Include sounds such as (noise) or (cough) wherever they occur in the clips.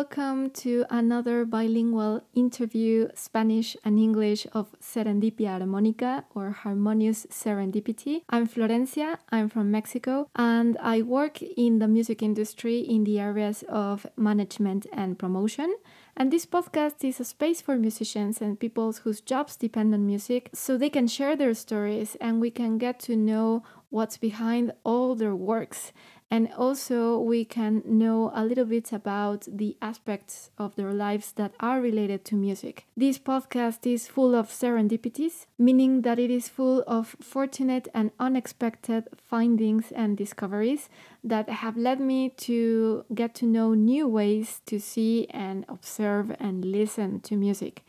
Welcome to another bilingual interview, Spanish and English, of Serendipia Harmonica or Harmonious Serendipity. I'm Florencia, I'm from Mexico, and I work in the music industry in the areas of management and promotion. And this podcast is a space for musicians and people whose jobs depend on music so they can share their stories and we can get to know what's behind all their works and also we can know a little bit about the aspects of their lives that are related to music. This podcast is full of serendipities, meaning that it is full of fortunate and unexpected findings and discoveries that have led me to get to know new ways to see and observe and listen to music.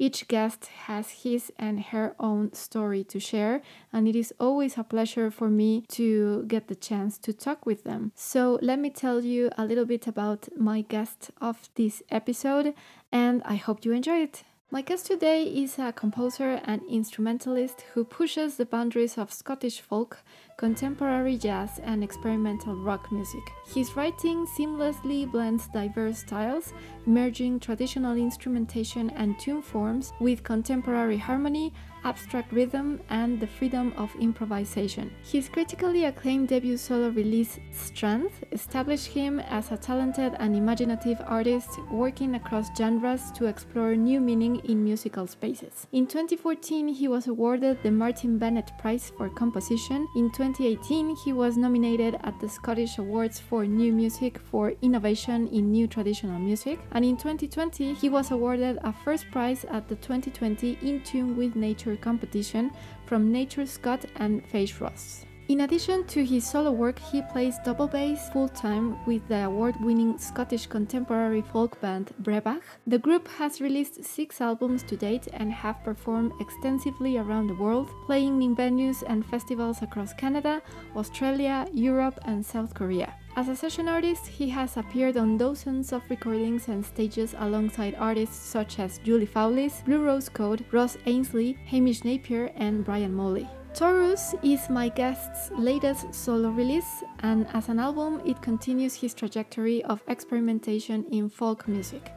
Each guest has his and her own story to share, and it is always a pleasure for me to get the chance to talk with them. So, let me tell you a little bit about my guest of this episode, and I hope you enjoy it. My guest today is a composer and instrumentalist who pushes the boundaries of Scottish folk, contemporary jazz, and experimental rock music. His writing seamlessly blends diverse styles, merging traditional instrumentation and tune forms with contemporary harmony, abstract rhythm, and the freedom of improvisation. His critically acclaimed debut solo release, Strand, established him as a talented and imaginative artist working across genres to explore new meaning in musical spaces. In 2014, he was awarded the Martyn Bennett Prize for Composition. In 2018, he was nominated at the Scottish Awards for New Music for Innovation in New Traditional Music, and in 2020, he was awarded a first prize at the 2020 In Tune with Nature competition from NatureScot and Fèis Rois. In addition to his solo work, he plays double bass full time with the award winning Scottish contemporary folk band Breabach. The group has released six albums to date and have performed extensively around the world, playing in venues and festivals across Canada, Australia, Europe, and South Korea. As a session artist, he has appeared on dozens of recordings and stages alongside artists such as Julie Fowlis, Blue Rose Code, Ross Ainslie, Hamish Napier, and Brian Molly. Torus is my guest's latest solo release, and as an album, it continues his trajectory of experimentation in folk music.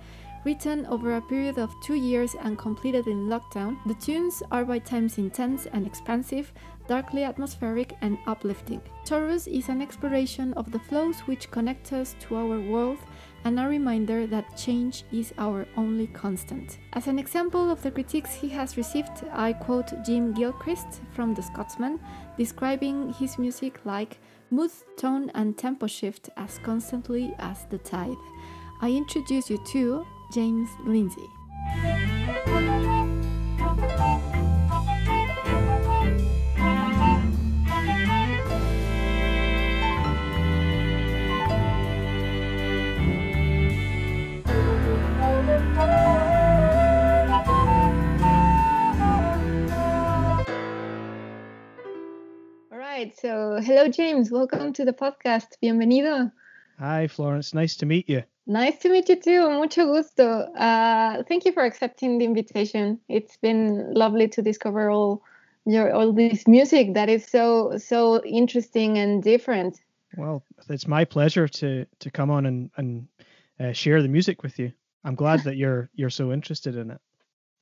Written over a period of two years and completed in lockdown, the tunes are by times intense and expansive, darkly atmospheric and uplifting. Torus is an exploration of the flows which connect us to our world and a reminder that change is our only constant. As an example of the critiques he has received, I quote Jim Gilchrist from The Scotsman, describing his music like mood, tone, and tempo shift as constantly as the tide. I introduce you to James Lindsay. Right, so hello, James. Welcome to the podcast. Bienvenido. Hi, Florence. Nice to meet you. Nice to meet you too. Mucho gusto. Uh, thank you for accepting the invitation. It's been lovely to discover all your all this music that is so so interesting and different. Well, it's my pleasure to to come on and and uh, share the music with you. I'm glad (laughs) that you're you're so interested in it.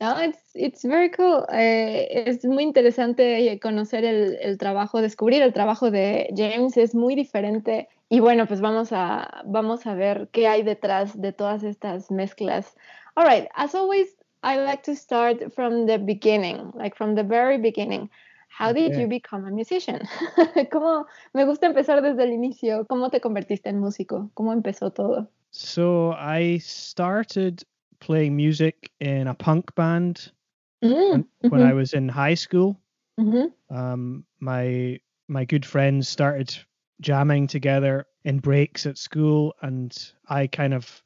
No, it's it's very cool. Eh, es muy interesante conocer el, el trabajo, descubrir el trabajo de James. Es muy diferente. Y bueno, pues vamos a, vamos a ver qué hay detrás de todas estas mezclas. All right, as always, I like to start from the beginning, like from the very beginning. How did Okay. you become a musician? (laughs) ¿Cómo, me gusta empezar desde el inicio. ¿Cómo te convertiste en músico? ¿Cómo empezó todo? So I started playing music in a punk band Mm, when I was in high school. ujú, Um, my my good friends started jamming together in breaks at school, and I kind of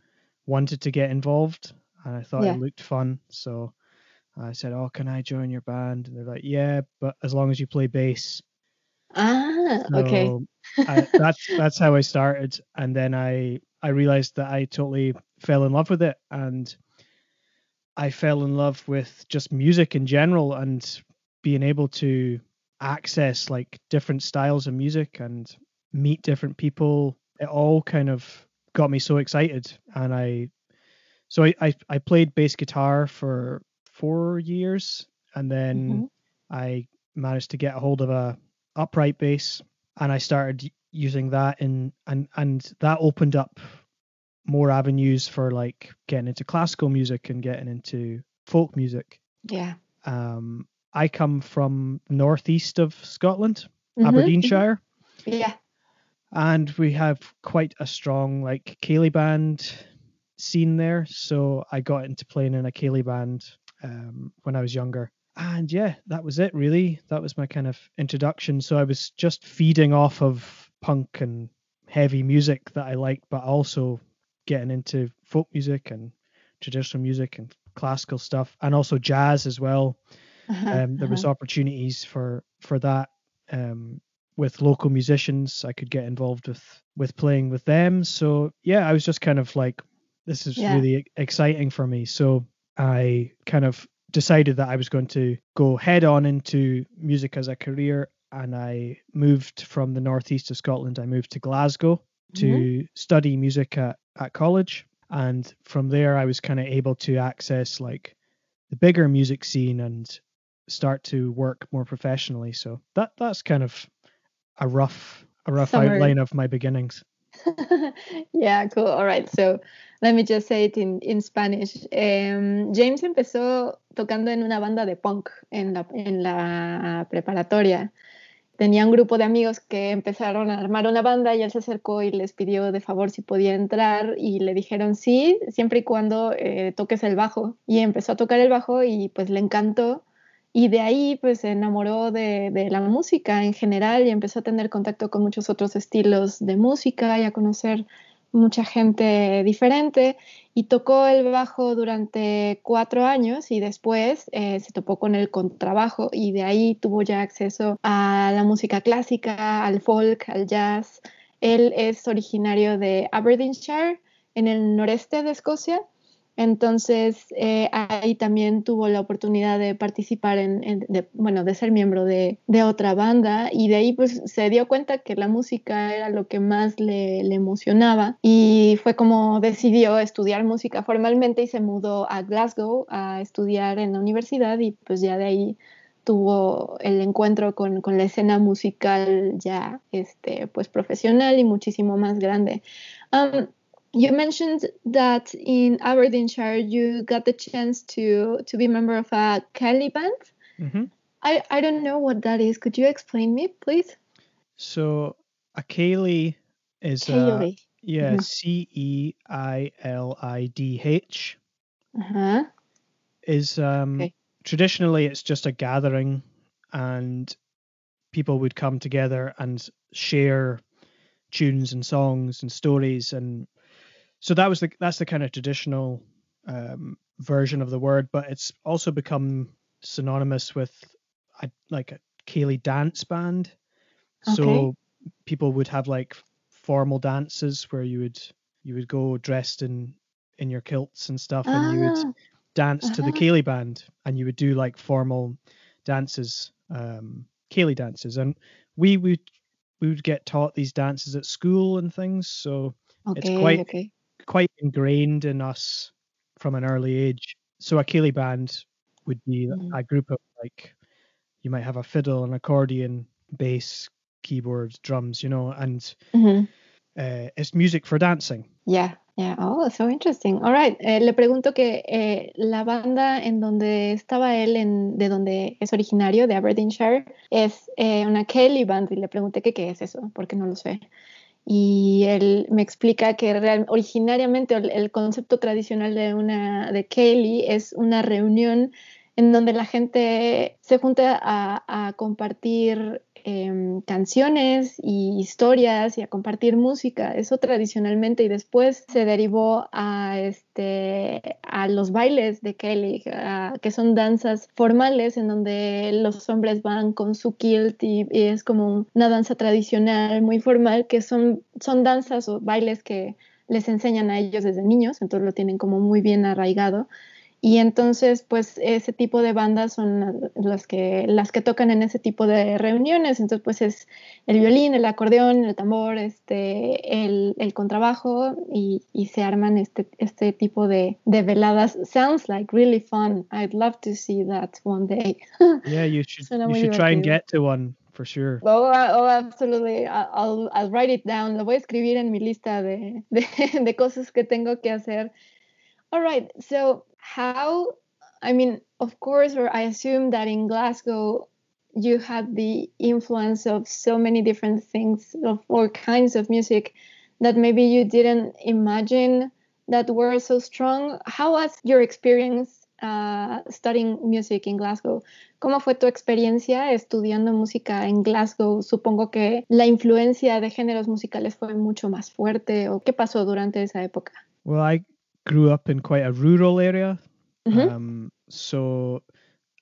wanted to get involved, and I thought Yeah. it looked fun, so I said, "Oh, can I join your band?" And they're like, "Yeah, but as long as you play bass." Ah, okay. I, that's (laughs) that's how I started, and then I I realized that I totally fell in love with it, and I fell in love with just music in general, and being able to access like different styles of music and meet different people. It all kind of got me so excited, and I so I I, I played bass guitar for four years, and then Mhm. I managed to get a hold of a upright bass and I started using that in and and that opened up more avenues for like getting into classical music and getting into folk music. Yeah. Um I come from northeast of Scotland, Mhm, Aberdeenshire, mhm. Yeah. and we have quite a strong like ceilidh band scene there. So I got into playing in a ceilidh band um, when I was younger. And yeah, that was it really. That was my kind of introduction. So I was just feeding off of punk and heavy music that I liked, but also getting into folk music and traditional music and classical stuff and also jazz as well Uh-huh, um, there was uh-huh. opportunities for for that um, with local musicians. I could get involved with with playing with them. So yeah, I was just kind of like, this is Yeah. really exciting for me. So I kind of decided that I was going to go head on into music as a career, and I moved from the northeast of Scotland. I moved to Glasgow to study music at at college, and from there I was kind of able to access like the bigger music scene and start to work more professionally. So that that's kind of a rough a rough Summary. outline of my beginnings. (laughs) yeah, cool. All right. So let me just say it in, in Spanish. Em, James empezó tocando en una banda de punk en la, en la preparatoria. Tenía un grupo de amigos que empezaron a armar una banda y él se acercó y les pidió de favor si podía entrar y le dijeron sí, siempre y cuando eh, toques el bajo. Y empezó a tocar el bajo y pues le encantó. Y de ahí pues se enamoró de, de la música en general y empezó a tener contacto con muchos otros estilos de música y a conocer mucha gente diferente y tocó el bajo durante cuatro años y después eh, se topó con el contrabajo y de ahí tuvo ya acceso a la música clásica, al folk, al jazz. Él es originario de Aberdeenshire, en el noreste de Escocia. Entonces eh, ahí también tuvo la oportunidad de participar en, de, bueno, de ser miembro de, otra banda y de ahí pues se dio cuenta que la música era lo que más le, emocionaba y fue como decidió estudiar música formalmente y se mudó a Glasgow a estudiar en la universidad y pues ya de ahí tuvo el encuentro con, con la escena musical ya este, pues profesional y muchísimo más grande. You mentioned that in Aberdeenshire you got the chance to to be a member of a ceilidh band. Mm-hmm. I, I don't know what that is. Could you explain me, please? So a ceilidh is Ceilidh. A, yeah Mhm. C E I L I D H Uh-huh. is um Okay. traditionally it's just a gathering and people would come together and share tunes and songs and stories and so that was the that's the kind of traditional um, version of the word but it's also become synonymous with a, like a ceilidh dance band so people would have like formal dances where you would you would go dressed in in your kilts and stuff and you would Ah, dance to the Uh-huh. ceilidh band and you would do like formal dances, um, ceilidh dances. And we would we would get taught these dances at school and things, so it's quite- okay. Quite ingrained in us from an early age. So a ceilidh band would be Mhm. a group of like you might have a fiddle, an accordion, bass, keyboards, drums, you know, and Mhm. uh, it's music for dancing. Yeah, yeah. Oh, so interesting. All right. Eh, le pregunto que eh, la banda en donde estaba él, en, de donde es originario, de Aberdeenshire, es eh, una ceilidh Band y le pregunté que qué es eso, porque no lo sé. Y él me explica que real- originariamente el, concepto tradicional de una de Kelly es una reunión en donde la gente se junta a compartir em, canciones y historias y a compartir música. Eso tradicionalmente y después se derivó a, este, a los bailes de Kelly, que son danzas formales en donde los hombres van con su kilt y, es como una danza tradicional muy formal, que son, son danzas o bailes que les enseñan a ellos desde niños, entonces lo tienen como muy bien arraigado. Y entonces, pues ese tipo de bandas son las que, las que tocan en ese tipo de reuniones. Entonces, pues es el violín, el acordeón, el tambor, este, el, el contrabajo y, y, se arman este, este tipo de, de, veladas. Sounds like really fun. I'd love to see that one day. (laughs) Yeah, you should, you should try and get to one. For sure. Oh, oh absolutely. I'll, I'll write it down. Lo voy a escribir en mi lista de, de, (laughs) de cosas que tengo que hacer. All right. So how i mean of course or i assume that in glasgow you had the influence of so many different things of all kinds of music that maybe you didn't imagine that were so strong how was your experience uh, studying music in Glasgow. ¿Cómo fue tu experiencia estudiando música en Glasgow? Supongo que la influencia de géneros musicales fue mucho más fuerte. ¿O qué pasó durante esa época? Well, I grew up in quite a rural area. Mm-hmm. Um, so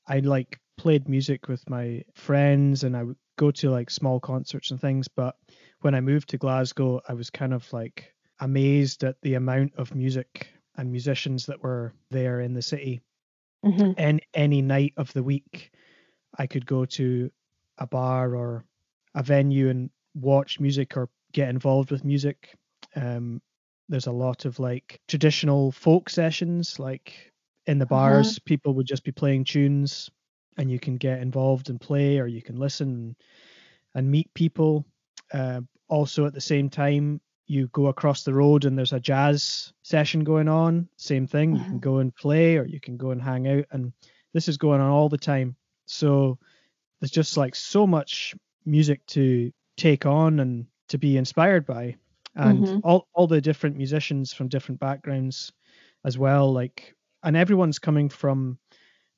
I like played music with my friends and I would go to like small concerts and things. But when I moved to Glasgow, I was kind of like amazed at the amount of music and musicians that were there in the city. Mm-hmm. And any night of the week, I could go to a bar or a venue and watch music or get involved with music. Um, there's a lot of like traditional folk sessions like in the uh-huh. bars uh-huh. people would just be playing tunes and you can get involved and play or you can listen and meet people uh, also at the same time you go across the road and there's a jazz session going on same thing uh-huh. you can uh-huh. go and play or you can go and hang out and this is going on all the time so there's just like so much music to take on and to be inspired by and mm-hmm. all all the different musicians from different backgrounds as well like and everyone's coming from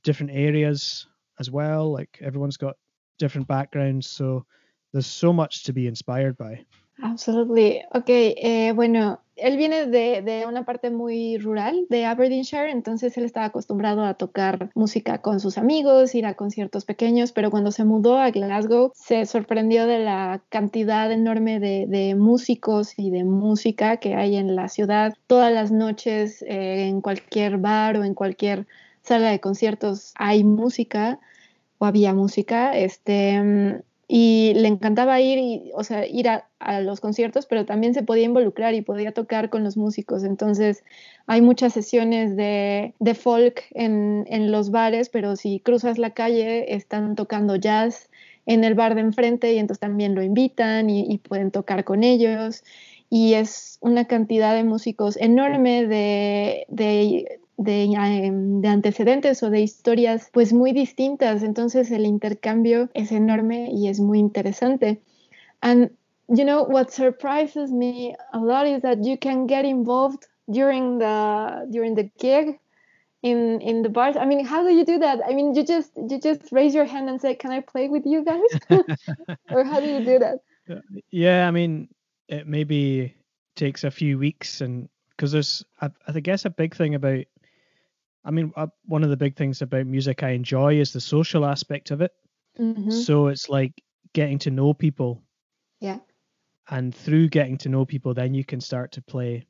different areas as well like everyone's got different backgrounds so there's so much to be inspired by Absolutely. Ok, eh, bueno, él viene de, de, una parte muy rural de Aberdeenshire, entonces él estaba acostumbrado a tocar música con sus amigos, ir a conciertos pequeños, pero cuando se mudó a Glasgow se sorprendió de la cantidad enorme de, de músicos y de música que hay en la ciudad. Todas las noches eh, en cualquier bar o en cualquier sala de conciertos hay música o había música. Este y le encantaba ir, y, o sea, ir a, los conciertos, pero también se podía involucrar y podía tocar con los músicos. Entonces, hay muchas sesiones de, folk en, los bares, pero si cruzas la calle, están tocando jazz en el bar de enfrente y entonces también lo invitan y, pueden tocar con ellos. Y es una cantidad de músicos enorme de, de Em, de, antecedentes o de historias pues muy distintas. Entonces el intercambio es enorme y es muy interesante. And you know what surprises me a lot is that you can get involved during the during the gig in in the bars. I mean, how do you do that? I mean, you just you just raise your hand and say, "Can I play with you guys?" (laughs) or how do you do that? Uh, yeah, I mean, it maybe takes a few weeks and because there's I, I guess a big thing about I mean, uh, one of the big things about music I enjoy is the social aspect of it. Mm-hmm. So it's like getting to know people. Yeah. And through getting to know people, then you can start to play.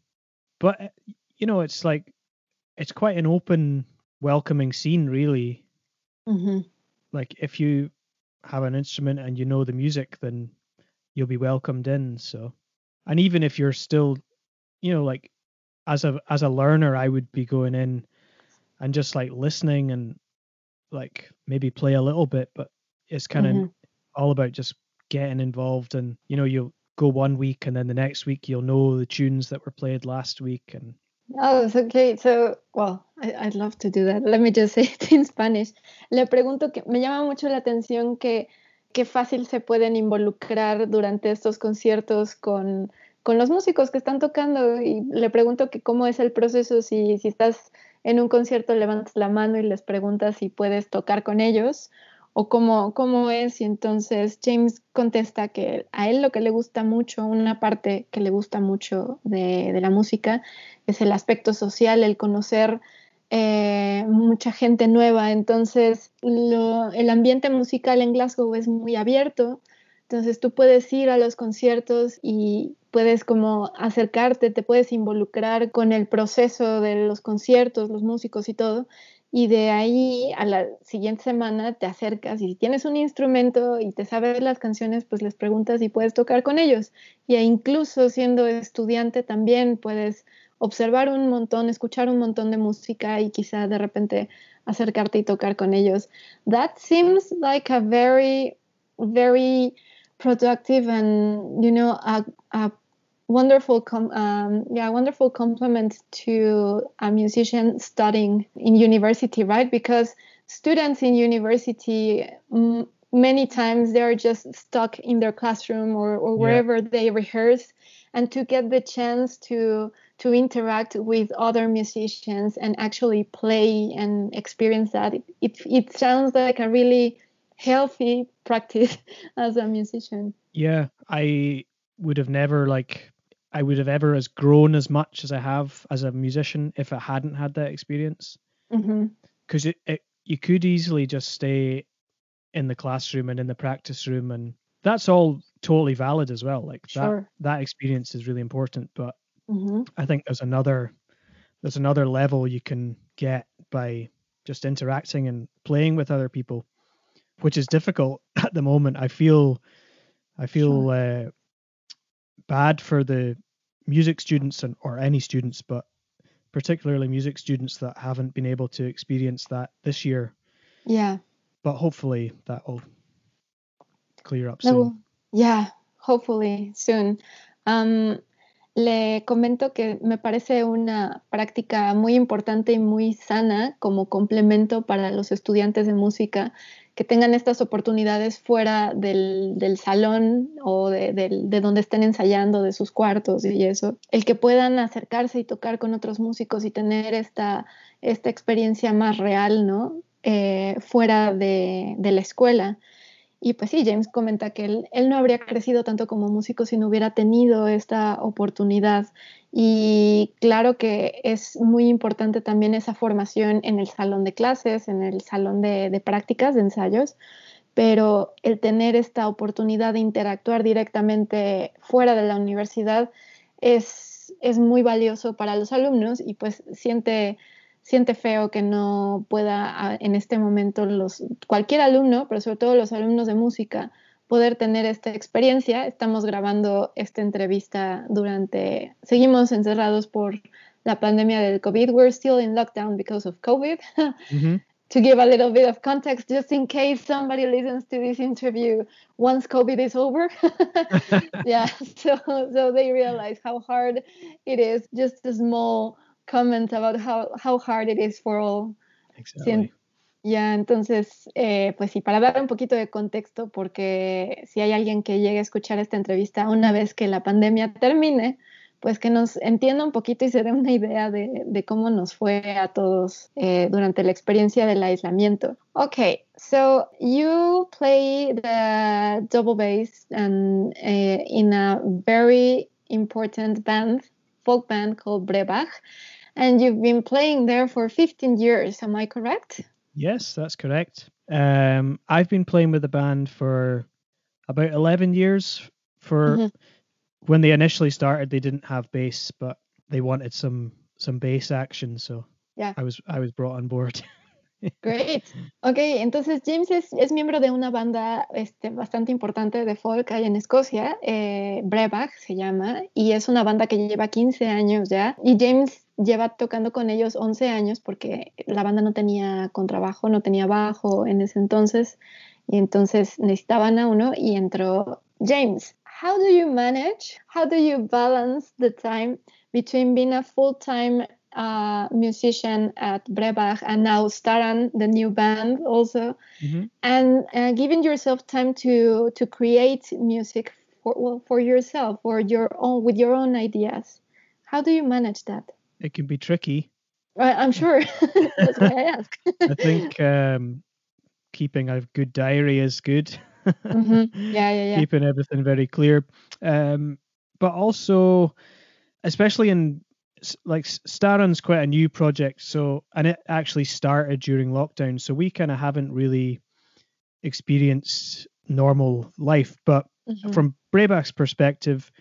But, uh, you know, it's like, it's quite an open, welcoming scene, really. Mm-hmm. Like, if you have an instrument and you know the music, then you'll be welcomed in. So, and even if you're still, you know, like, as a as a learner, I would be going in and just like listening and like maybe play a little bit, but it's kind of mm-hmm. all about just getting involved and you know you'll go one week and then the next week you'll know the tunes that were played last week and Oh, okay. So, well, I, would love to do that. Let me just (laughs) say it in Spanish. Le pregunto que me llama mucho la atención que qué fácil se pueden involucrar durante estos conciertos con, con los músicos que están tocando y le pregunto que cómo es el proceso si, si estás en un concierto levantas la mano y les preguntas si puedes tocar con ellos o cómo, cómo es. Y entonces James contesta que a él lo que le gusta mucho, una parte que le gusta mucho de, la música, es el aspecto social, el conocer eh, mucha gente nueva. Entonces el ambiente musical en Glasgow es muy abierto. Entonces tú puedes ir a los conciertos y puedes como acercarte, te puedes involucrar con el proceso de los conciertos, los músicos y todo y de ahí a la siguiente semana te acercas y si tienes un instrumento y te sabes las canciones, pues les preguntas si puedes tocar con ellos. Y incluso siendo estudiante también puedes observar un montón, escuchar un montón de música y quizá de repente acercarte y tocar con ellos. That seems like a very, very productive and, you know, a, a wonderful com- um, yeah wonderful compliment to a musician studying in university right? Because students in university m- many times they're just stuck in their classroom or, or wherever yeah. they rehearse. And to get the chance to to interact with other musicians and actually play and experience that it, it, it sounds like a really healthy (laughs) practice as a musician. Yeah i would have never like I would have ever as grown as much as I have as a musician if I hadn't had that experience. Because mm-hmm. it, it, you could easily just stay in the classroom and in the practice room, and that's all totally valid as well. Like sure. that that experience is really important, but mm-hmm. I think there's another there's another level you can get by just interacting and playing with other people, which is difficult (laughs) at the moment. I feel I feel sure. uh, bad for the music students and or any students, but particularly music students that haven't been able to experience that this year. Yeah. But hopefully that will clear up soon. yeah, hopefully soon. Um, le comento que me parece una práctica muy importante y muy sana como complemento para los estudiantes de música que tengan estas oportunidades fuera del, salón o de, donde estén ensayando, de sus cuartos y eso, el que puedan acercarse y tocar con otros músicos y tener esta, experiencia más real, ¿no? Eh, fuera de la escuela. Y pues sí, James comenta que él, no habría crecido tanto como músico si no hubiera tenido esta oportunidad. Y claro que es muy importante también esa formación en el salón de clases, en el salón de, prácticas, de ensayos, pero el tener esta oportunidad de interactuar directamente fuera de la universidad es, es muy valioso para los alumnos y pues siente siente feo que no pueda ah, en este momento los, cualquier alumno, pero sobre todo los alumnos de música, poder tener esta experiencia. Estamos grabando esta entrevista durante, seguimos encerrados por la pandemia del COVID. We're still in lockdown because of COVID. (laughs) To give a little bit of context, just in case somebody listens to this interview once COVID is over. (laughs) (laughs) yeah, so so they realize how hard it is. Just a small comment about how, how hard it is for all. Exactly. Ya, entonces, eh, pues sí, para dar un poquito de contexto, porque si hay alguien que llegue a escuchar esta entrevista una vez que la pandemia termine, pues que nos entienda un poquito y se dé una idea de, de cómo nos fue a todos eh, durante la experiencia del aislamiento. Okay, so you play the double bass and uh, in a very important band, folk band called Brebach. And you've been playing there for 15 years. Am I correct? Yes, that's correct. Um, I've been playing with the band for about 11 years. For mm-hmm. when they initially started, they didn't have bass, but they wanted some some bass action, so yeah, I was I was brought on board. (laughs) Great. Ok, entonces James es, es, miembro de una banda este, bastante importante de folk ahí en Escocia, eh, Breabach se llama, y es una banda que lleva 15 años ya. Y James lleva tocando con ellos 11 años porque la banda no tenía contrabajo, no tenía bajo en ese entonces y entonces necesitaban a uno y entró James. How do you manage? How do you balance the time between being a full-time uh, musician at Brebach and now starting the new band also, mm-hmm. and uh, giving yourself time to to create music for well, for yourself or your own with your own ideas? How do you manage that? It can be tricky. I'm sure. (laughs) That's why I ask. I think um, keeping a good diary is good. mm-hmm. Yeah, yeah, yeah. Keeping everything very clear. Um, but also, especially in like Staron's quite a new project, so and it actually started during lockdown, so we kind of haven't really experienced normal life. But mm-hmm. from Breabach's perspective,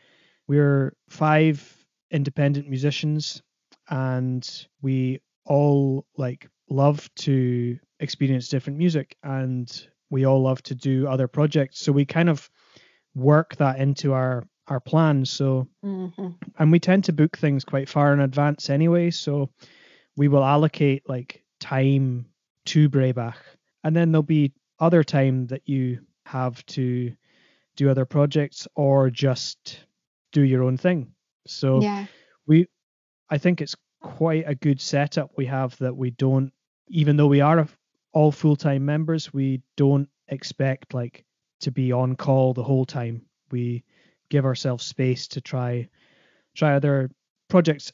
we're five independent musicians, and we all like love to experience different music, and we all love to do other projects. So we kind of work that into our our plans. So, mm-hmm. and we tend to book things quite far in advance anyway. So we will allocate like time to Breabach, and then there'll be other time that you have to do other projects or just do your own thing. So yeah. we, I think it's quite a good setup we have that we don't, even though we are all full time members, we don't expect like to be on call the whole time. We give ourselves space to try try other projects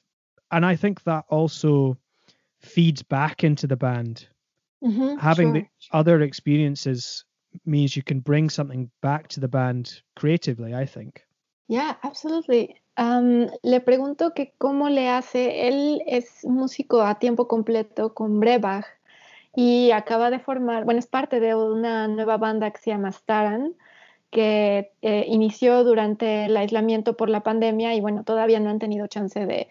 and i think that also feeds back into the band mm-hmm, having sure. the other experiences means you can bring something back to the band creatively i think yeah absolutely um, le pregunto que cómo le hace él es músico a tiempo completo con Brebach y acaba de formar bueno es parte de una nueva banda que se llama Staran que eh, inició durante el aislamiento por la pandemia y bueno, todavía no han tenido chance de,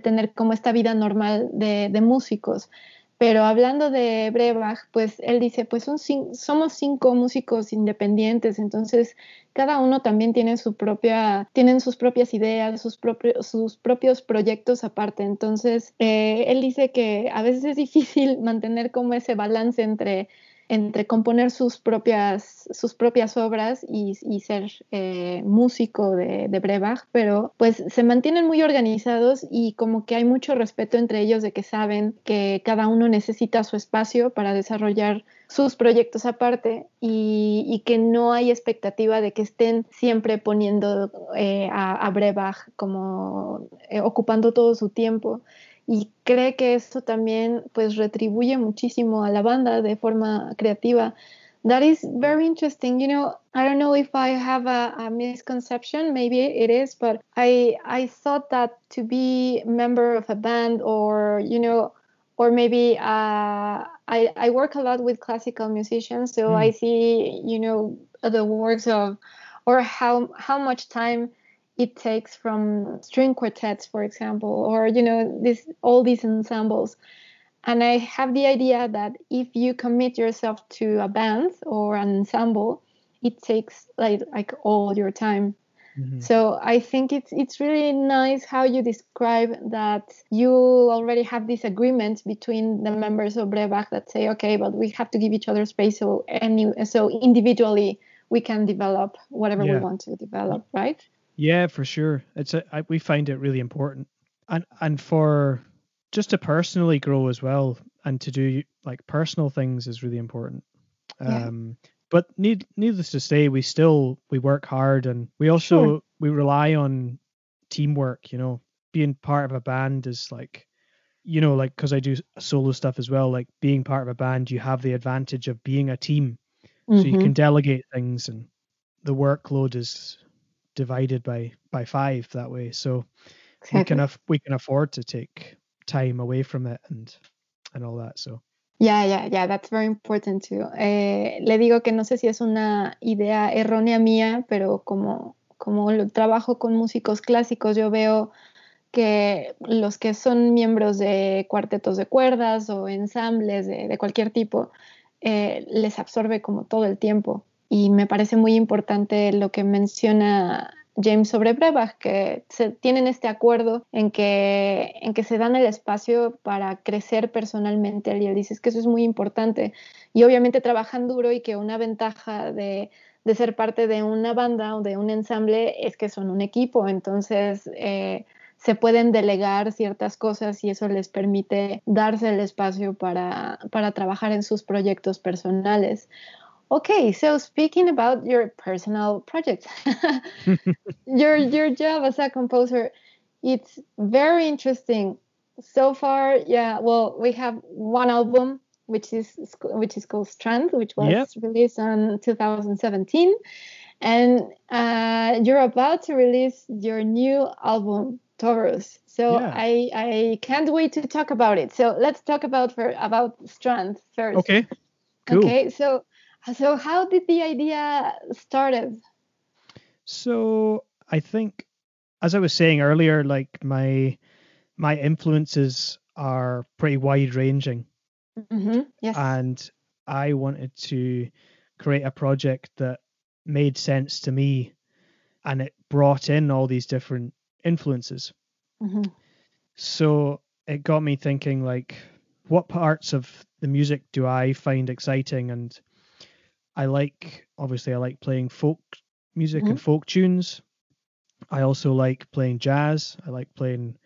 tener como esta vida normal de, músicos. Pero hablando de Brebach, pues él dice, pues son somos cinco músicos independientes, entonces cada uno también tiene su propia, tienen sus propias ideas, sus propios, sus propios proyectos aparte. Entonces, eh, él dice que a veces es difícil (laughs) mantener como ese balance entre entre componer sus propias, sus propias obras y, ser eh, músico de, de, Brebach, pero pues se mantienen muy organizados y como que hay mucho respeto entre ellos de que saben que cada uno necesita su espacio para desarrollar sus proyectos aparte y, que no hay expectativa de que estén siempre poniendo eh, a, a, Brebach como eh, ocupando todo su tiempo y cree que esto también pues retribuye muchísimo a la banda de forma creativa. That is very interesting. You know, I don't know if I have a, a misconception, maybe it is, but I I thought that to be member of a band or you know or maybe uh, I, I work a lot with classical musicians so mm. i see you know the works of or how how much time it takes from string quartets, for example, or you know, this all these ensembles. And I have the idea that if you commit yourself to a band or an ensemble, it takes like like all your time. Mm-hmm. So I think it's it's really nice how you describe that you already have this agreement between the members of Breabach that say, okay, but we have to give each other space so any so individually we can develop whatever yeah. we want to develop, right? Yeah, for sure. It's a, I, we find it really important, and and for just to personally grow as well, and to do like personal things is really important. Yeah. Um, but need needless to say, we still we work hard, and we also sure. we rely on teamwork. You know, being part of a band is like, you know, like because I do solo stuff as well. Like being part of a band, you have the advantage of being a team, mm-hmm. so you can mm-hmm. delegate things, and the workload is divided by by five that way. So exactly. we can af- we can afford to take time away from it and and all that. So yeah, yeah, yeah, that's very important too. Eh, le digo que no sé si es una idea errónea mía, pero como como lo trabajo con músicos clásicos, yo veo que los que son miembros de cuartetos de cuerdas o ensambles de, de cualquier tipo, eh, les absorbe como todo el tiempo y me parece muy importante lo que menciona James sobre Brebach, que se, tienen este acuerdo en que, en que se dan el espacio para crecer personalmente. Y él dice que eso es muy importante. Y obviamente trabajan duro y que una ventaja de, de ser parte de una banda o de un ensamble es que son un equipo. Entonces, eh, se pueden delegar ciertas cosas y eso les permite darse el espacio para, para trabajar en sus proyectos personales. Okay, so speaking about your personal projects, (laughs) your your job as a composer, it's very interesting. So far, yeah, well, we have one album which is which is called Strand, which was Yep. released in 2017, and uh, you're about to release your new album Torus. So Yeah. I I can't wait to talk about it. So let's talk about for about Strand first. Okay. Cool. Okay. So so how did the idea started? So I think, as I was saying earlier, like my my influences are pretty wide ranging, hmm Yes. and I wanted to create a project that made sense to me, and it brought in all these different influences. hmm So it got me thinking, like, what parts of the music do I find exciting? And I like, obviously, I like playing folk music and folk tunes. I also like playing jazz. I like playing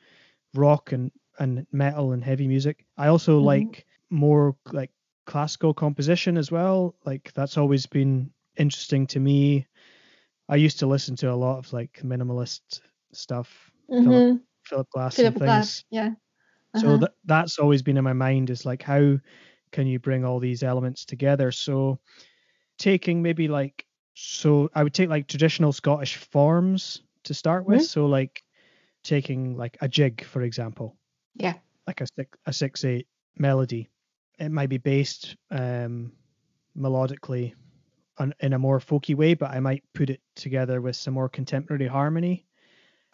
rock and, and metal and heavy music. I also Mhm. like more like classical composition as well. Like, that's always been interesting to me. I used to listen to a lot of like minimalist stuff, hmm Philip Glass Philip and things. Glass. Yeah. So Uh-huh. that that's always been in my mind is like how can you bring all these elements together? So taking maybe like so I would take like traditional Scottish forms to start with. Mhm. So like taking like a jig, for example, Yeah. like a six a six eight melody. It might be based um melodically on, in a more folky way, but I might put it together with some more contemporary harmony.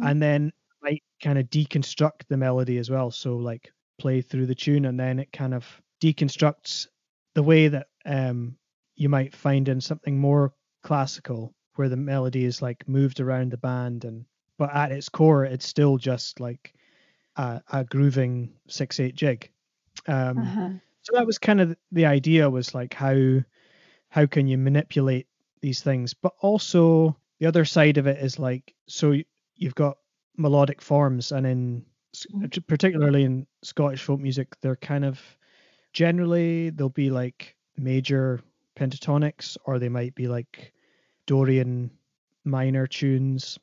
Mhm. And then might kind of deconstruct the melody as well. So like play through the tune and then it kind of deconstructs the way that um you might find in something more classical where the melody is like moved around the band and but at its core it's still just like a, a grooving six eight jig. Um Uh-huh. so that was kind of the idea was like how how can you manipulate these things but also the other side of it is like so you've got melodic forms and in Mhm. particularly in scottish folk music they're kind of generally they'll be like major pentatonics or they might be like dorian minor tunes.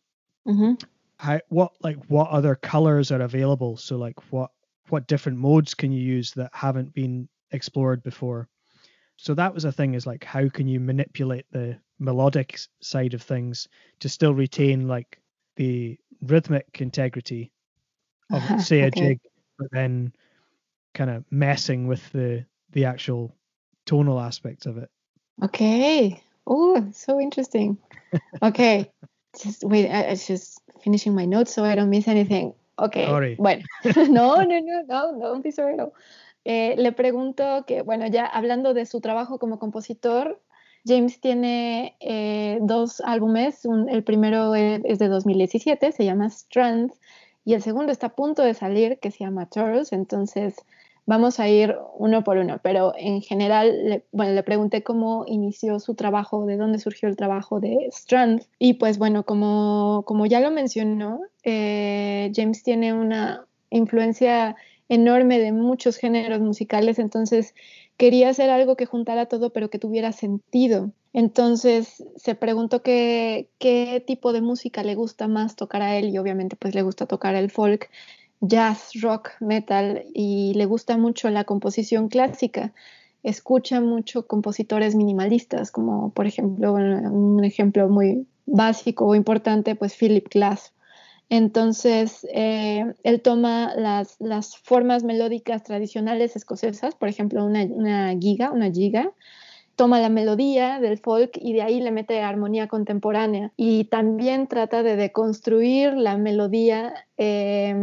Hmm how what like what other colors are available? So like what what different modes can you use that haven't been explored before? So that was a thing is like how can you manipulate the melodic side of things to still retain like the rhythmic integrity of Uh-huh, (laughs) say a okay. jig but then kind of messing with the the actual tonal aspects of it Okay. Oh, so interesting. Okay. (laughs) just wait, I, just finishing my notes so I don't miss anything. Okay. Sorry. Bueno, (laughs) (laughs) no, no, no, no, no, don't be sorry, no. Eh, le pregunto que, bueno, ya hablando de su trabajo como compositor, James tiene eh, dos álbumes. un- el primero es, es de 2017, se llama Strand, y el segundo está a punto de salir, que se llama Taurus. Entonces, vamos a ir uno por uno. Pero en general, le, bueno, le pregunté cómo inició su trabajo, de dónde surgió el trabajo de Strand. Y pues bueno, como, como ya lo mencionó, eh, James tiene una influencia enorme de muchos géneros musicales, entonces quería hacer algo que juntara todo, pero que tuviera sentido. Entonces se preguntó qué, qué tipo de música le gusta más tocar a él y obviamente pues le gusta tocar el folk, jazz, rock, metal y le gusta mucho la composición clásica. Escucha mucho compositores minimalistas, como por ejemplo, un ejemplo muy básico o importante, pues Philip Glass. Entonces, eh, él toma las, formas melódicas tradicionales escocesas, por ejemplo, una, giga, una giga, toma la melodía del folk y de ahí le mete armonía contemporánea. Y también trata de deconstruir la melodía eh,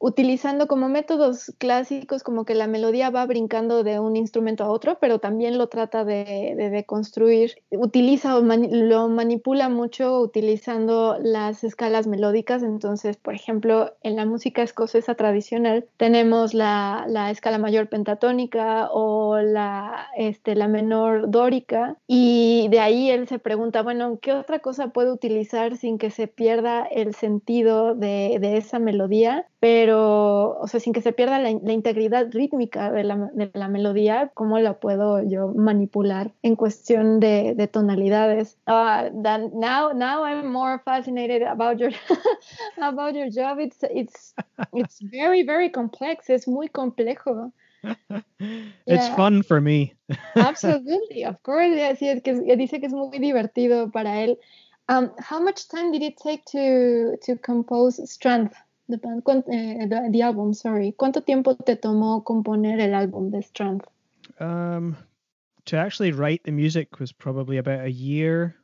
utilizando como métodos clásicos, como que la melodía va brincando de un instrumento a otro, pero también lo trata de, de deconstruir. Utiliza o mani lo manipula mucho utilizando las escalas melódicas. Entonces, por ejemplo, en la música escocesa tradicional tenemos la, la escala mayor pentatónica o la, este, la menor dórica. Y de ahí él se pregunta, bueno, ¿qué otra cosa puedo utilizar sin que se pierda el sentido de, de esa melodía? Pero, o sea, sin que se pierda la, la integridad rítmica de la, de la, melodía, ¿cómo la puedo yo manipular en cuestión de, de tonalidades? Uh, that now, now I'm more fascinated about your, (laughs) about your job. It's, it's, it's (laughs) very, very complex. Es muy complejo. (laughs) it's Yeah. fun for me. Absolutely, of course. Yes, que dice que es muy divertido para él. Um, how much time did it take to to compose Strength, the band, eh, the, the album? Sorry, ¿cuánto tiempo te tomó componer el álbum de Strand? Um, to actually write the music was probably about a year.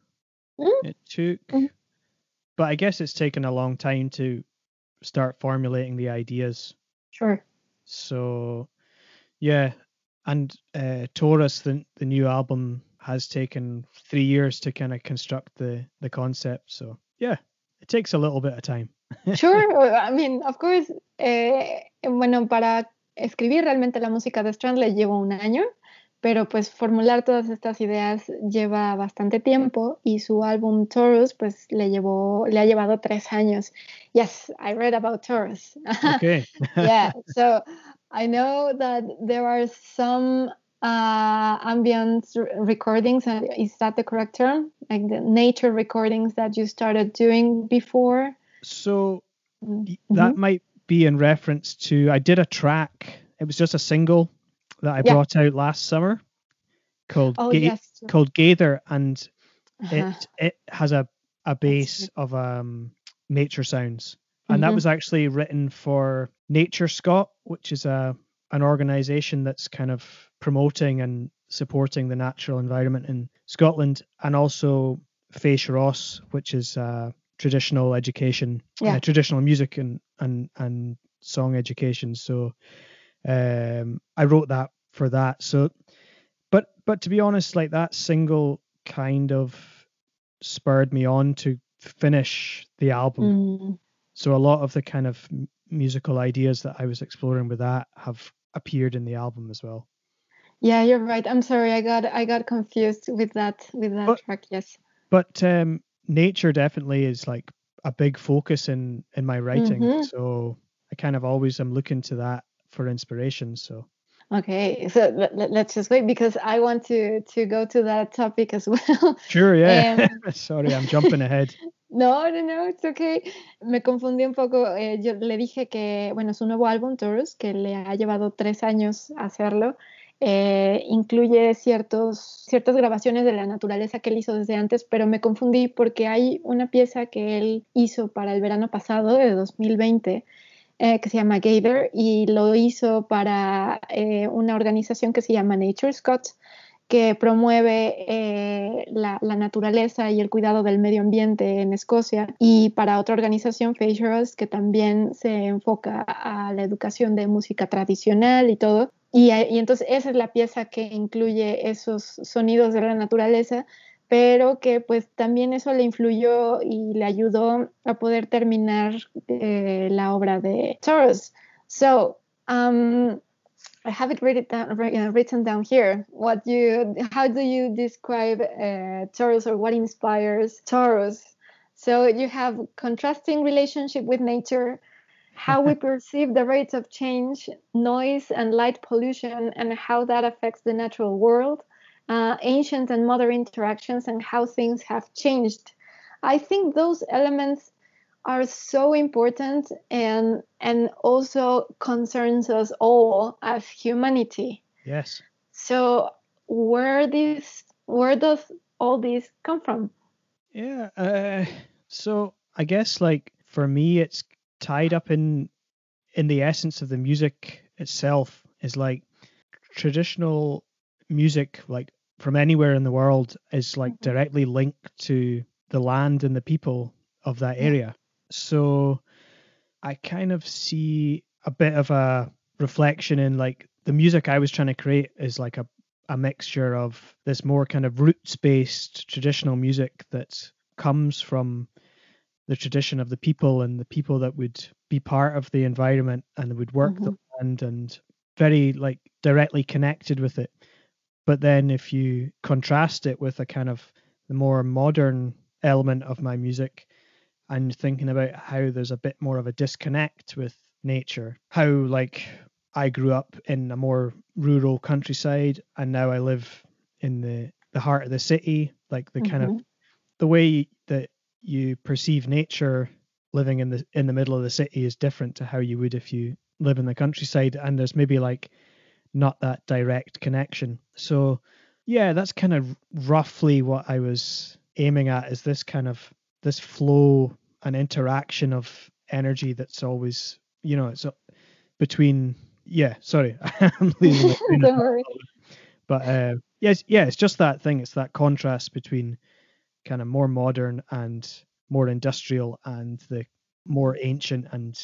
Mm. It took, Mhm. but I guess it's taken a long time to start formulating the ideas. Sure. So, yeah, and uh, Torus, the the new album, has taken three years to kind of construct the the concept. So, yeah, it takes a little bit of time. (laughs) Sure, I mean, of course. eh, bueno, para escribir realmente la música de Strand le llevó un año, pero pues formular todas estas ideas lleva bastante tiempo y su álbum Taurus pues le llevó, le ha llevado tres años. Yes, I read about Taurus. (laughs) Okay. yeah, so I know that there are some uh, ambient recordings. uh, Is that the correct term? Like the nature recordings that you started doing before? So Mm, y- that might be in reference to I did a track. It was just a single that I Yeah. brought out last summer called Oh, Ga- yes. called Gather, and Uh-huh. it it has a a base of um nature sounds, and that Mhm. was actually written for NatureScot, which is a an organization that's kind of promoting and supporting the natural environment in Scotland, and also Fèis Rois, which is uh, traditional education, Yeah. uh, traditional music and and and song education. So um, I wrote that for that. So, but but to be honest, like that single kind of spurred me on to finish the album. Mm, So a lot of the kind of musical ideas that I was exploring with that have appeared in the album as well. Yeah, you're right. I'm sorry. I got I got confused with that with that But- track. Yes. But um, nature definitely is like a big focus in in my writing. Mhm. So I kind of always am looking to that for inspiration. So Okay. So let, let, us just wait because I want to to go to that topic as (laughs) well. sure, yeah. Um, (laughs) Sorry, I'm jumping ahead. (laughs) No, no, no, it's okay. Me confundí un poco. eh, yo le dije que, bueno, su nuevo álbum, Torus, que le ha llevado tres años hacerlo, eh, incluye ciertas grabaciones de la naturaleza que él hizo desde antes, pero me confundí porque hay una pieza que él hizo para el verano pasado, de 2020, eh, que se llama Gather, y lo hizo para eh, una organización que se llama Nature Scott, que promueve eh, la, la naturaleza y el cuidado del medio ambiente en Escocia, y para otra organización, Fashers, que también se enfoca a la educación de música tradicional y todo. Y, eh, y entonces esa es la pieza que incluye esos sonidos de la naturaleza, pero que pues también eso le influyó y le ayudó a poder terminar eh, la obra de Taurus. So, um, I have it written down, uh, here. What you, how do you describe uh, Taurus, or what inspires Taurus? So you have contrasting relationship with nature, how we (laughs) perceive the rates of change, noise and light pollution, and how that affects the natural world, uh, ancient and modern interactions, and how things have changed. I think those elements are so important and and also concerns us all as humanity. Yes. So where this where does all this come from? Yeah. Uh, so I guess like for me, it's tied up in in the essence of the music itself. Is like traditional music, like from anywhere in the world, is like Mhm. directly linked to the land and the people of that area. So I kind of see a bit of a reflection in like the music I was trying to create is like a a mixture of this more kind of roots based traditional music that comes from the tradition of the people and the people that would be part of the environment and would work the land and very like directly connected with it. But then if you contrast it with a kind of the more modern element of my music and thinking about how there's a bit more of a disconnect with nature, how like I grew up in a more rural countryside and now I live in the the heart of the city, like the kind of Mhm. the way you perceive nature living in the in the middle of the city is different to how you would if you live in the countryside and there's maybe like not that direct connection. So yeah, that's kind of roughly what I was aiming at is this kind of this flow and interaction of energy that's always you know it's between yeah sorry (laughs) i'm leaving (laughs) Don't worry. but uh yes yeah it's just that thing it's that contrast between kind of more modern and more industrial and the more ancient and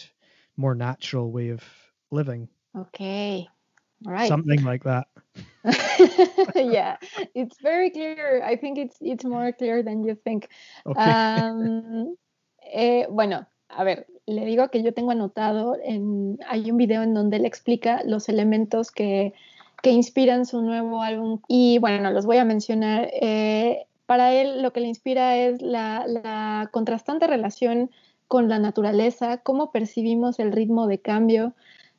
more natural way of living Okay. All right. something like that (laughs) yeah, it's very clear. I think it's it's more clear than you think. okay Am, eh, bueno, a ver, le digo que yo tengo anotado, en, hay un video en donde él explica los elementos que, que inspiran su nuevo álbum y bueno, los voy a mencionar. Eh, para él lo que le inspira es la, contrastante relación con la naturaleza, cómo percibimos el ritmo de cambio,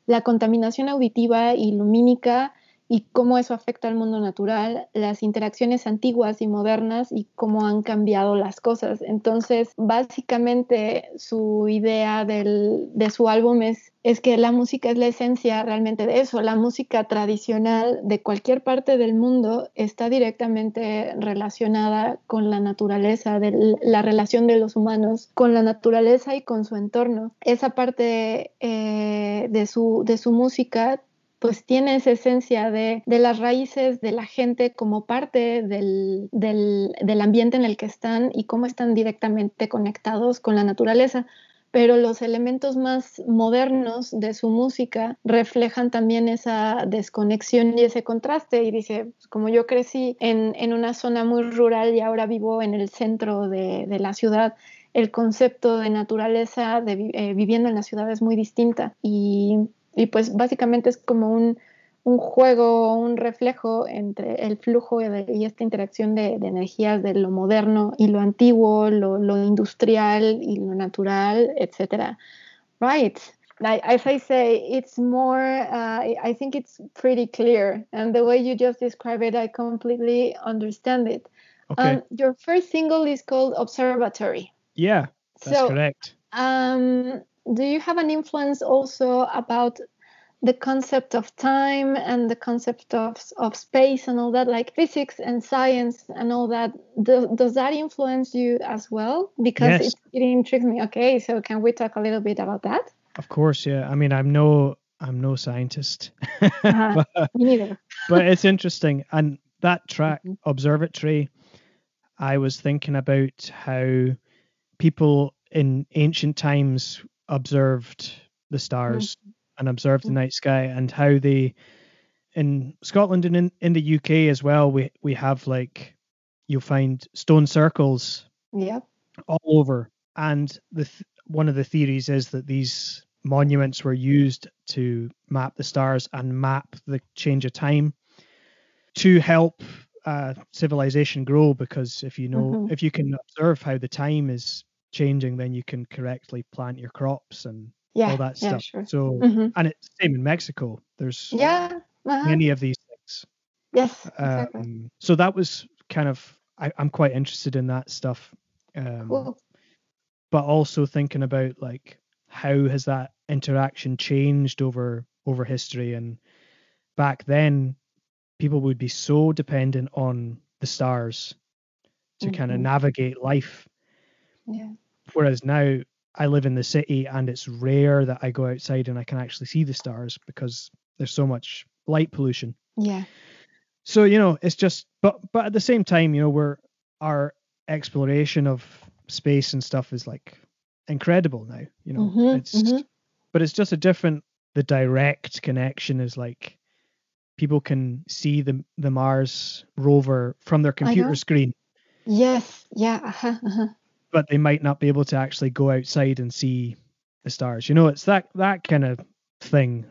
la contaminación auditiva y lumínica y cómo eso afecta al mundo natural, las interacciones antiguas y modernas y cómo han cambiado las cosas. Entonces, básicamente su idea del- de su álbum es, es que la música es la esencia realmente de eso. La música tradicional de cualquier parte del mundo está directamente relacionada con la naturaleza, de la relación de los humanos con la naturaleza y con su entorno. Esa parte eh, de, su, de su música pues tiene esa esencia de, de las raíces de la gente como parte del, del- del ambiente en el que están y cómo están directamente conectados con la naturaleza. Pero los elementos más modernos de su música reflejan también esa desconexión y ese contraste. Y dice, como yo crecí en, en una zona muy rural y ahora vivo en el centro de, de la ciudad, el concepto de naturaleza de eh, viviendo en la ciudad es muy distinta. Y y pues básicamente es como un, un juego, un reflejo entre el flujo y, esta interacción de, de energías de lo moderno y lo antiguo, lo, lo industrial y lo natural, etc. Right. Like, as I say, it's more, uh, I I think it's pretty clear. And the way you just describe it, I completely understand it. okay Um, your first single is called Observatory. yeah that's so, correct um, do you have an influence also about the concept of time and the concept of, of space and all that, like physics and science and all that? Do, does that influence you as well? Because Yes. it, it intrigues me. Okay, so can we talk a little bit about that? of course yeah i mean i'm no i'm no scientist (laughs) Uh-huh. but, neither. but it's interesting and that track Mhm. observatory i was thinking about how people in ancient times observed the stars and observed the night sky and how they in scotland and in, in the uk as well we we have like you'll find stone circles Yep. all over. And the th- one of the theories is that these monuments were used to map the stars and map the change of time to help uh, civilization grow. Because if you know, Mhm. if you can observe how the time is changing, then you can correctly plant your crops and Yeah. all that yeah, stuff. sure. So, Mhm. and it's same in Mexico. There's Yeah. uh-huh. many of these things. Yes. Exactly. Um, so that was kind of I, I'm quite interested in that stuff. Um, cool. but also thinking about like how has that interaction changed over over history and back then people would be so dependent on the stars to kind of navigate life Yeah. Whereas now I live in the city and it's rare that I go outside and I can actually see the stars because there's so much light pollution Yeah. so you know it's just but but at the same time you know we're our exploration of space and stuff is like incredible now you know Mhm, it's mhm. but it's just a different the direct connection is like people can see the the mars rover from their computer screen Yes. Yeah. Uh-huh, uh-huh. But they might not be able to actually go outside and see the stars you know it's that that kind of thing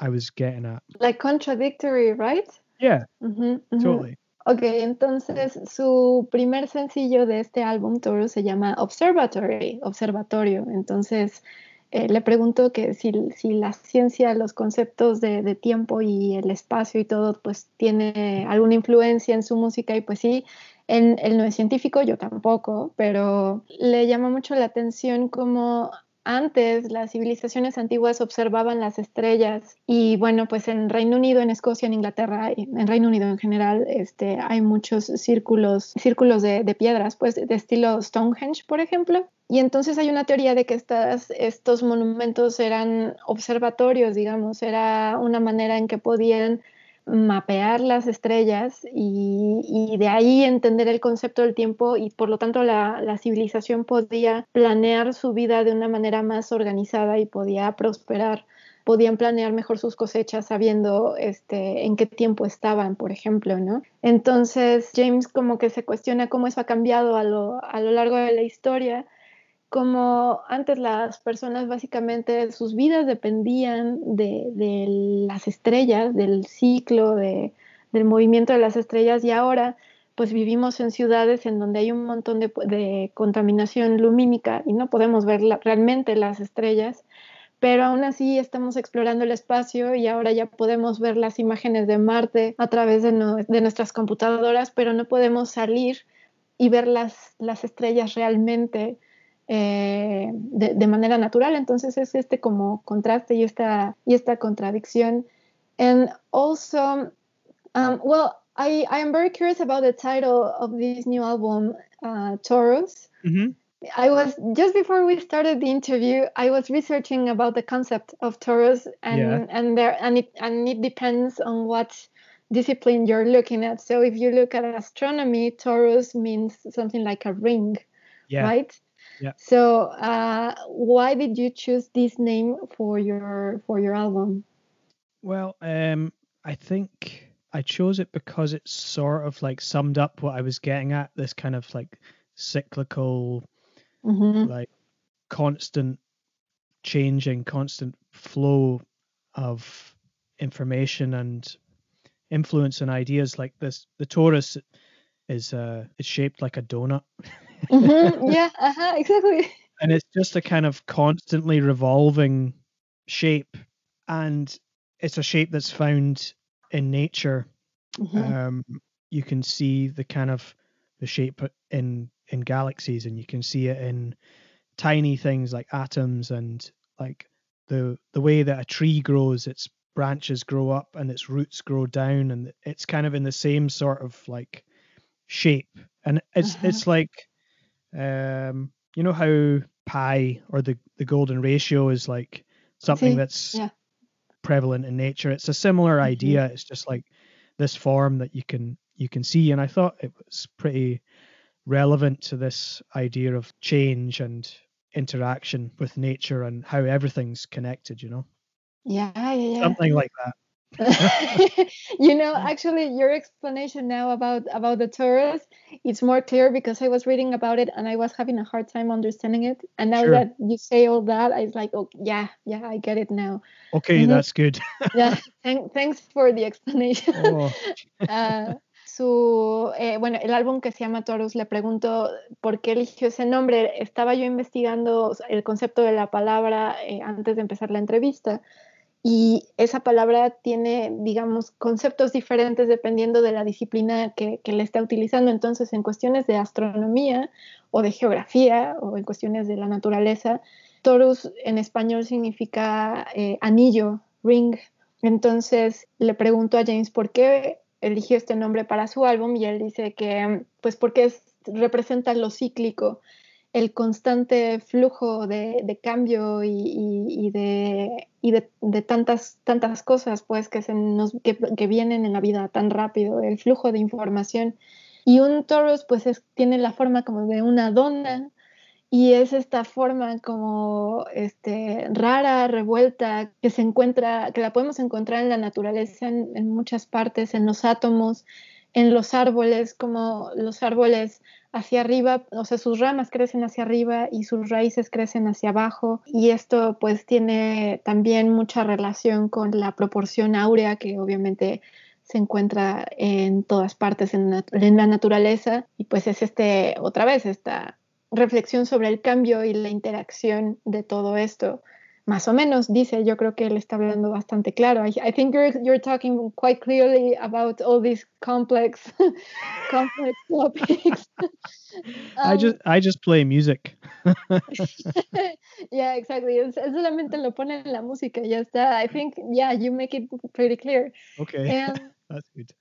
i was getting at Like contradictory, right? yeah Ujú, ujú. totally Ok, entonces su primer sencillo de este álbum, Toro, se llama Observatory, Observatorio. Entonces eh, le pregunto que si, si la ciencia, los conceptos de, de tiempo y el espacio y todo, pues tiene alguna influencia en su música y pues sí, en, él no es científico, yo tampoco, pero le llama mucho la atención cómo antes las civilizaciones antiguas observaban las estrellas y bueno, pues en Reino Unido, en Escocia, en Inglaterra, en Reino Unido en general, este, hay muchos círculos, círculos de, de piedras, pues de estilo Stonehenge, por ejemplo. Y entonces hay una teoría de que estas, estos monumentos eran observatorios, digamos, era una manera en que podían mapear las estrellas y, de ahí entender el concepto del tiempo y por lo tanto la, civilización podía planear su vida de una manera más organizada y podía prosperar, podían planear mejor sus cosechas sabiendo este, en qué tiempo estaban, por ejemplo, ¿no? Entonces James como que se cuestiona cómo eso ha cambiado a lo, a lo largo de la historia como antes las personas básicamente sus vidas dependían de, las estrellas, del ciclo, del movimiento de las estrellas y ahora pues vivimos en ciudades en donde hay un montón de, contaminación lumínica y no podemos ver realmente las estrellas, pero aún así estamos explorando el espacio y ahora ya podemos ver las imágenes de Marte a través de, nuestras computadoras, pero no podemos salir y ver las estrellas realmente eh, de, manera natural. Entonces es este como contraste y esta, y esta contradicción. And also, um, well, I, I am very curious about the title of this new album, uh, Torus. Mm-hmm. I was just before we started the interview, I was researching about the concept of Torus, and yeah. and there and it and it depends on what discipline you're looking at. So if you look at astronomy, Torus means something like a ring, yeah. right? Yeah. So, uh, why did you choose this name for your for your album? Well, um, I think I chose it because it sort of like summed up what I was getting at. This kind of like cyclical, mm-hmm. like constant changing, constant flow of information and influence and ideas. Like this, the torus is uh is shaped like a donut. (laughs) mm-hmm. Yeah, uh-huh, exactly. (laughs) And it's just a kind of constantly revolving shape, and it's a shape that's found in nature. Mm-hmm. Um, you can see the kind of the shape in in galaxies, and you can see it in tiny things like atoms and like the the way that a tree grows its branches grow up and its roots grow down and it's kind of in the same sort of like shape and it's uh-huh. it's like um you know how pi or the the golden ratio is like something See, that's yeah. prevalent in nature it's a similar mm-hmm. idea it's just like this form that you can you can see and i thought it was pretty relevant to this idea of change and interaction with nature and how everything's connected you know yeah yeah, yeah. something like that (laughs) you know actually your explanation now about about the torus it's more clear because i was reading about it and i was having a hard time understanding it and now sure. that you say all that i was like oh yeah yeah i get it now okay mm-hmm. that's good (laughs) yeah thank, thanks for the explanation oh. (laughs) uh, su, eh, bueno, el álbum que se llama Taurus, le pregunto por qué eligió ese nombre. Estaba yo investigando el concepto de la palabra eh, antes de empezar la entrevista y esa palabra tiene, digamos, conceptos diferentes dependiendo de la disciplina que, le está utilizando. Entonces, en cuestiones de astronomía o de geografía o en cuestiones de la naturaleza, Torus en español significa eh, anillo, ring. Entonces, le pregunto a James por qué eligió este nombre para su álbum y él dice que, pues, porque representa lo cíclico el constante flujo de, cambio y, de, tantas, tantas cosas pues, que, se que, vienen en la vida tan rápido, el flujo de información. Y un Taurus pues tiene la forma como de una dona y es esta forma como este, rara, revuelta, que se encuentra, que la podemos encontrar en la naturaleza en muchas partes, en los átomos, en los árboles, como los árboles hacia arriba, o sea, sus ramas crecen hacia arriba y sus raíces crecen hacia abajo. Y esto pues tiene también mucha relación con la proporción áurea que obviamente se encuentra en todas partes en, la naturaleza. Y pues es este otra vez esta reflexión sobre el cambio y la interacción de todo esto más o menos dice, yo creo que él está hablando bastante claro. I, I think you're, you're talking quite clearly about all these complex, (laughs) complex (laughs) topics. um, (laughs) I just I just play music. yeah, exactly. Es, solamente lo pone en la música, ya está. I think, yeah, you make it pretty clear. Okay, And that's good.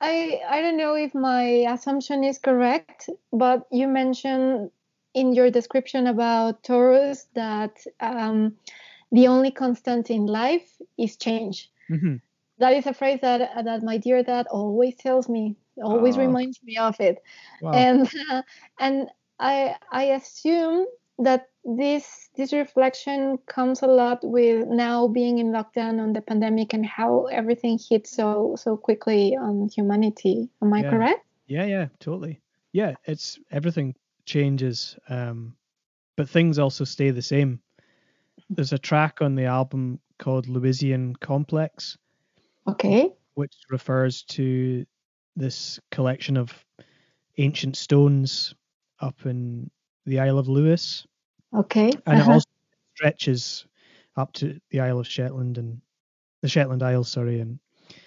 I I don't know if my assumption is correct, but you mentioned in your description about Taurus that um, the only constant in life is change. hmm That is a phrase that that my dear dad always tells me, always Oh. reminds me of it, Wow. and (laughs) and I I assume that this this reflection comes a lot with now being in lockdown on the pandemic and how everything hit so so quickly on humanity. Am I Yeah. correct? Yeah, yeah, totally. Yeah, it's everything changes, um, but things also stay the same. There's a track on the album called Lewisian Complex, Okay. which refers to this collection of ancient stones up in the Isle of Lewis, Okay. and Uh-huh. it also stretches up to the Isle of Shetland and the Shetland Isles, sorry, and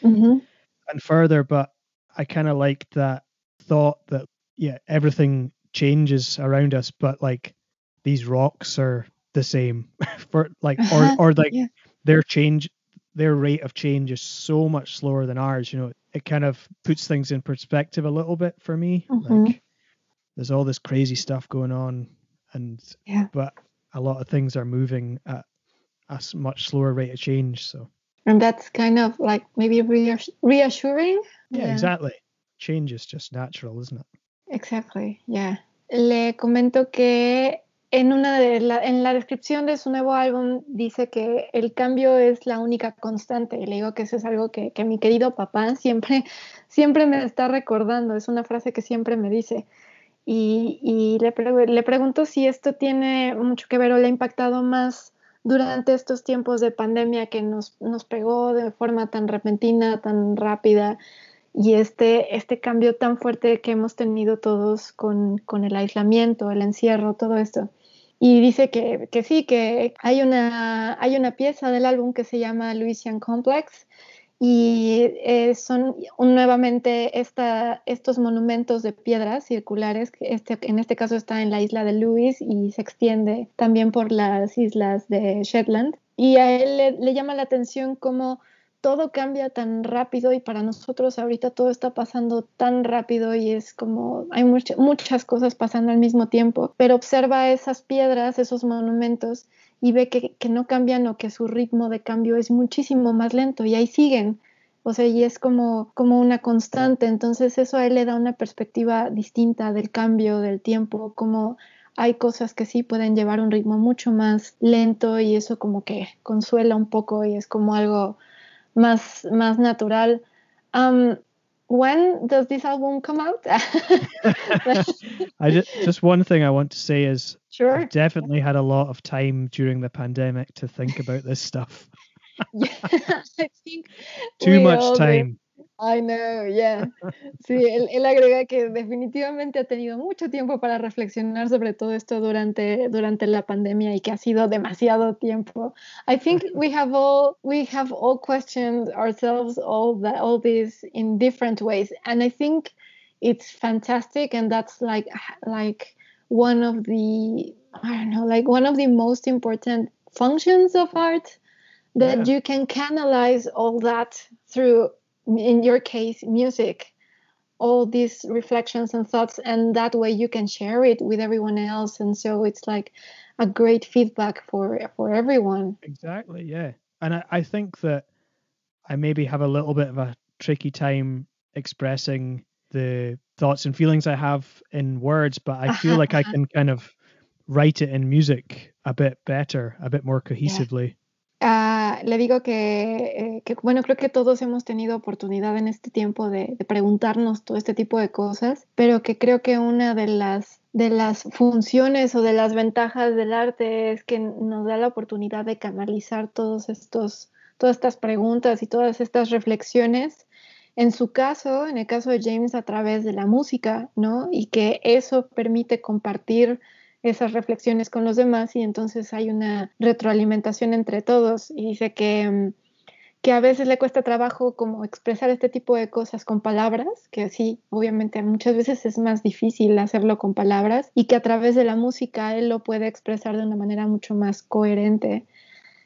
Mhm. and further, but I kind of liked that thought that yeah, everything changes around us, but like these rocks are the same (laughs) for like Uh-huh, or or like yeah. their change their rate of change is so much slower than ours, you know. It kind of puts things in perspective a little bit for me. Mhm. Like there's all this crazy stuff going on and Yeah. but a lot of things are moving at a much slower rate of change, so And that's kind of like maybe reass- reassuring. yeah. exactly. Change is just natural, isn't it? Exactly, yeah. Le comento que en una de la, en la descripción de su nuevo álbum dice que el cambio es la única constante. Y le digo que eso es algo que, que mi querido papá siempre, (laughs) siempre me está recordando. Es una frase que siempre me dice. Y, y le, pre- le pregunto si esto tiene mucho que ver o le ha impactado más durante estos tiempos de pandemia que nos, nos pegó de forma tan repentina, tan rápida y este, este cambio tan fuerte que hemos tenido todos con, con el aislamiento, el encierro, todo esto. Y dice que, que sí, que hay una, hay una pieza del álbum que se llama Louisian Complex y eh, son nuevamente esta, estos monumentos de piedras circulares, este, en este caso está en la isla de Lewis y se extiende también por las islas de Shetland. Y a él le, le llama la atención cómo todo cambia tan rápido y para nosotros ahorita todo está pasando tan rápido y es como hay mucha- muchas cosas pasando al mismo tiempo, pero observa esas piedras, esos monumentos y ve que, que no cambian o que su ritmo de cambio es muchísimo más lento y ahí siguen. O sea, y es como, como una constante. Entonces eso a él le da una perspectiva distinta del cambio, del tiempo, como hay cosas que sí pueden llevar un ritmo mucho más lento y eso como que consuela un poco y es como algo más, más natural. Um, when does this album come out? (laughs) I just just one thing I want to say is sure. I've definitely had a lot of time during the pandemic to think about this stuff. (laughs) Yeah, I think (laughs) Too much time. I know, yeah. Sí, él, él agrega que definitivamente ha tenido mucho tiempo para reflexionar sobre todo esto durante, durante la pandemia y que ha sido demasiado tiempo. I think (laughs) we have all we have all questioned ourselves all that all this in different ways, and I think it's fantastic, and that's like like one of the I don't know like one of the most important functions of art that Yeah. you can canalize all that through in your case music all these reflections and thoughts and that way you can share it with everyone else and so it's like a great feedback for for everyone Exactly, yeah. And I, I think that I maybe have a little bit of a tricky time expressing the thoughts and feelings I have in words, but I feel like I (laughs) can kind of write it in music a bit better, a bit more cohesively. Le digo que, eh, que, bueno, creo que todos hemos tenido oportunidad en este tiempo de, de preguntarnos todo este tipo de cosas, pero que creo que una de las, de las funciones o de las ventajas del arte es que nos da la oportunidad de canalizar todos estos, todas estas preguntas y todas estas reflexiones. En su caso, en el caso de James, a través de la música, ¿no? Y que eso permite compartir esas reflexiones con los demás y entonces hay una retroalimentación entre todos y dice que, mm, que a veces le cuesta trabajo como expresar este tipo de cosas con palabras, que sí, obviamente muchas veces es más difícil hacerlo con palabras y que a través de la música él lo puede expresar de una manera mucho más coherente.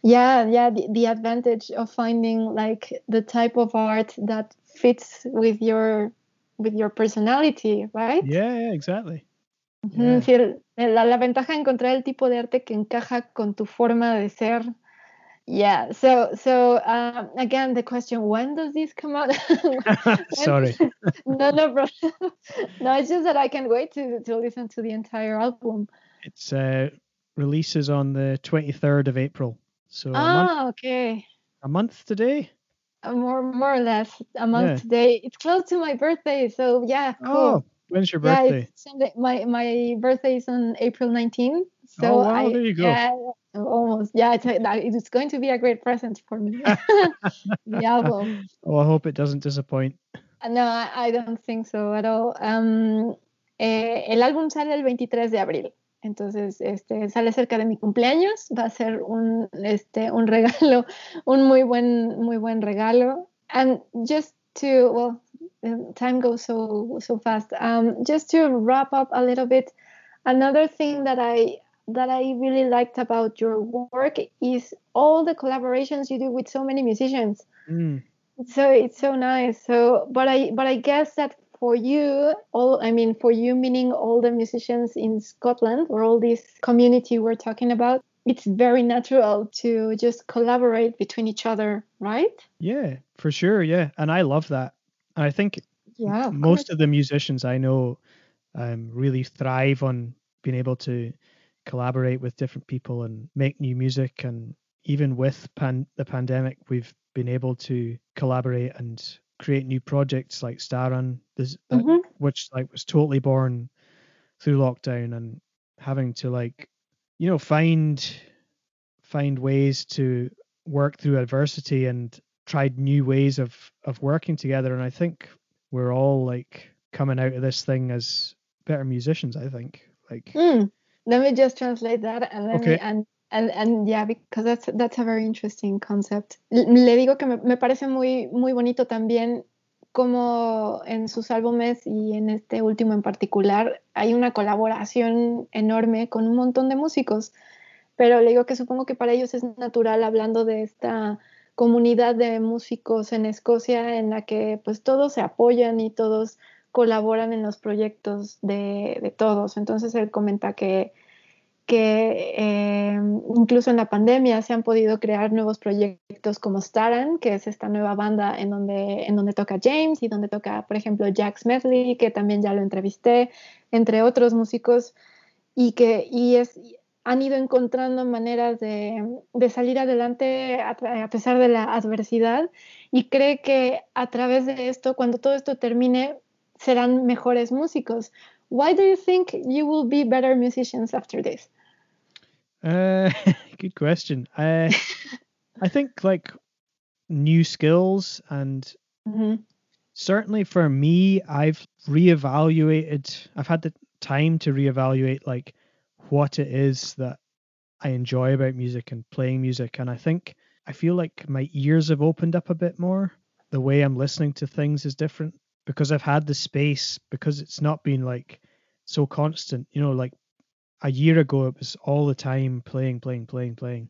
Yeah, yeah, the, the advantage of finding like the type of art that fits with your with your personality, right? Yeah, yeah exactly. Yeah. Sí, la, la, ventaja de encontrar el tipo de arte que encaja con tu forma de ser. Yeah. So, so uh, again, the question: When does this come out? (laughs) Sorry. (laughs) no, no, bro. no, it's just that I can't wait to to listen to the entire album. It's uh, releases on the twenty third of April. So ah, a month, okay. A month today. Uh, more, more or less a month yeah. today. It's close to my birthday, so yeah. Cool. Oh, when's your birthday? Yeah. My my birthday is on April 19th. So oh wow, I, there you go. Yeah, almost. Yeah, it's, it's going to be a great present for me. the album. Oh, I hope it doesn't disappoint. No, I, I don't think so at all. Um, eh, el álbum sale el 23 de abril. Entonces, este, sale cerca de mi cumpleaños, va a ser un, este, un (laughs) regalo, un muy buen, muy buen regalo. And just to, well, time goes so, so fast. Um, just to wrap up a little bit, another thing that I, that I really liked about your work is all the collaborations you do with so many musicians. Mm. So it's so nice. So, but I, but I guess that for you all i mean for you meaning all the musicians in scotland or all this community we're talking about it's very natural to just collaborate between each other right yeah for sure yeah and i love that and i think yeah of most course. of the musicians i know um, really thrive on being able to collaborate with different people and make new music and even with pan- the pandemic we've been able to collaborate and create new projects like Staran, this, that, Mhm. which like was totally born through lockdown and having to like you know find find ways to work through adversity and tried new ways of of working together and I think we're all like coming out of this thing as better musicians I think like Mm. Let me just translate that and let me Okay. and and and yeah because that's that's a very interesting concept. Le digo que me, me parece muy muy bonito también como en sus álbumes y en este último en particular hay una colaboración enorme con un montón de músicos. Pero le digo que supongo que para ellos es natural hablando de esta comunidad de músicos en Escocia en la que pues todos se apoyan y todos colaboran en los proyectos de, de todos. Entonces él comenta que, que eh, incluso en la pandemia se han podido crear nuevos proyectos como Staran, que es esta nueva banda en donde, en donde toca James y donde toca, por ejemplo, Jack Smedley, que también ya lo entrevisté, entre otros músicos, y que y es, han ido encontrando maneras de, de salir adelante a, pesar de la adversidad y cree que a través de esto, cuando todo esto termine, serán mejores músicos. Why do you think you will be better musicians after this? Uh, (laughs) good question. Uh, I think like new skills and (laughs) Mhm. certainly for me, I've reevaluated. I've had the time to reevaluate like what it is that I enjoy about music and playing music, and I think I feel like my ears have opened up a bit more. The way I'm listening to things is different because I've had the space because it's not been like so constant. You know, like a year ago, it was all the time playing, playing, playing, playing,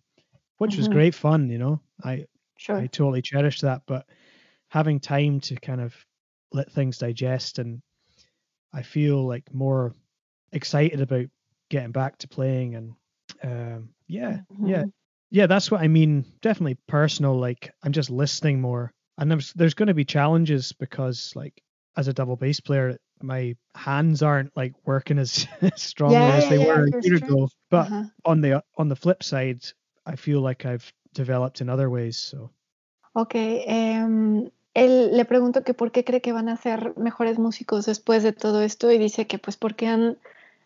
which was Mhm. great fun. You know, I Sure. I totally cherish that. But having time to kind of let things digest and I feel like more excited about getting back to playing and um, yeah, yeah, Mhm. yeah. That's what I mean. Definitely personal. Like I'm just listening more, and there's there's going to be challenges because like as a double bass player, my hands aren't like working as (laughs) strongly Yeah, as they yeah, were a year ago. But Ajá. on the on the flip side, I feel like I've developed in other ways. So Ok, em, él le pregunto que por qué cree que van a ser mejores músicos después de todo esto y dice que pues porque han,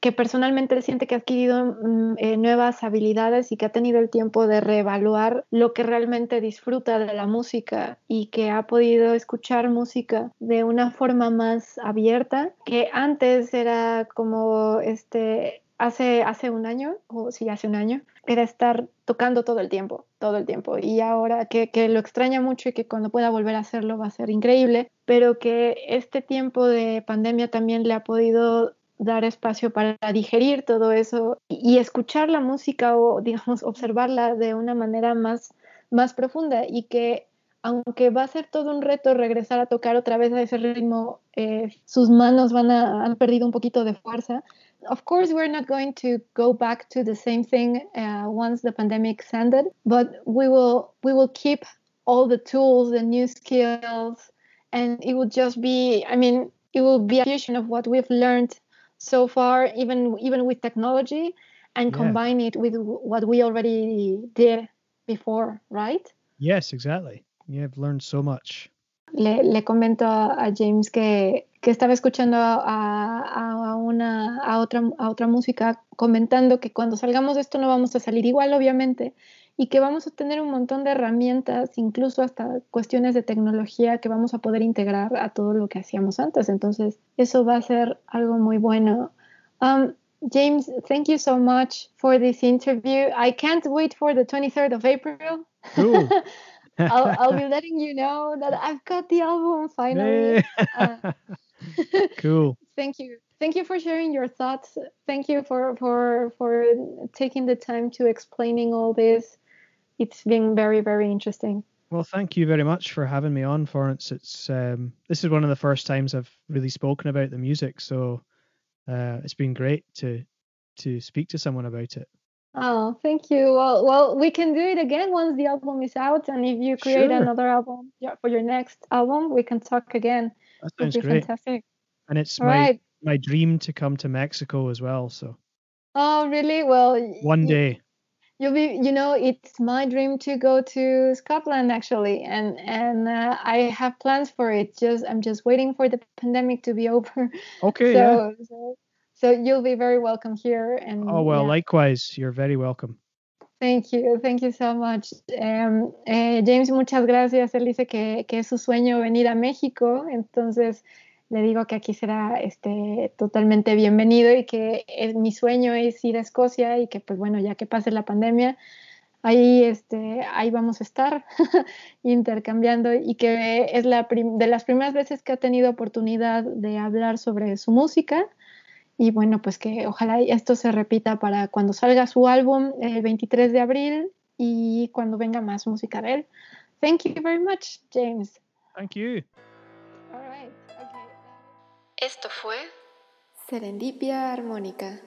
que personalmente siente que ha adquirido mm, eh, nuevas habilidades y que ha tenido el tiempo de reevaluar lo que realmente disfruta de la música y que ha podido escuchar música de una forma más abierta, que antes era como este hace, hace un año, o sí, hace un año, era estar tocando todo el tiempo, todo el tiempo. Y ahora que, que, lo extraña mucho y que cuando pueda volver a hacerlo va a ser increíble, pero que este tiempo de pandemia también le ha podido dar espacio para digerir todo eso y, escuchar la música o, (laughs) digamos, observarla de una manera más, más profunda y que aunque va a ser todo un reto regresar a tocar otra vez a ese ritmo, eh, sus manos van a, han perdido un poquito de fuerza of course, we're not going to go back to the same thing uh, once the pandemic ended, but we will we will keep all the tools, the new skills, and it will just be. I mean, it will be a fusion of what we've learned so far, even even with technology, and yeah. combine it with what we already did before, right? Yes, exactly. You have learned so much. Le, le comento a James que que estaba escuchando a, a, una, a, otra, a otra música comentando que cuando salgamos de esto no vamos a salir igual, obviamente, y que vamos a tener un montón de herramientas, incluso hasta cuestiones de tecnología que vamos a poder integrar a todo lo que hacíamos antes. Entonces, eso va a ser algo muy bueno. Um, James, thank you so much for this interview. I can't wait for the 23rd of April. (laughs) I'll, I'll, be letting you know that I've got the album finally. Uh, (laughs) (laughs) cool. Thank you. Thank you for sharing your thoughts. Thank you for for for taking the time to explaining all this. It's been very very interesting. Well, thank you very much for having me on, Florence. It's um, this is one of the first times I've really spoken about the music, so uh, it's been great to to speak to someone about it. Oh, thank you. Well, well, we can do it again once the album is out, and if you create sure. another album for your next album, we can talk again. That sounds great. Fantastic. And it's All my right. my dream to come to Mexico as well. So. Oh really? Well. One day. You'll be, you know, it's my dream to go to Scotland actually, and and uh, I have plans for it. Just I'm just waiting for the pandemic to be (laughs) over. Okay. So, yeah. so, so you'll be very welcome here. And oh well, yeah. likewise, you're very welcome. Thank you, thank you so much. Um, eh, James, muchas gracias. Él dice que, que es su sueño venir a México, entonces le digo que aquí será este, totalmente bienvenido y que es, mi sueño es ir a Escocia y que pues bueno, ya que pase la pandemia, ahí, este, ahí vamos a estar (laughs) intercambiando y que es la de las primeras veces que ha tenido oportunidad de hablar sobre su música y bueno, pues que ojalá esto se repita para cuando salga su álbum el 23 de abril y cuando venga más música de él. Thank you very much, James. Thank you. Esto fue Serendipia Armónica.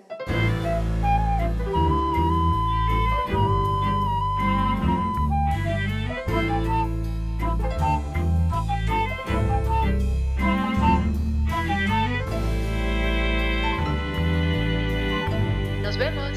Nos vemos.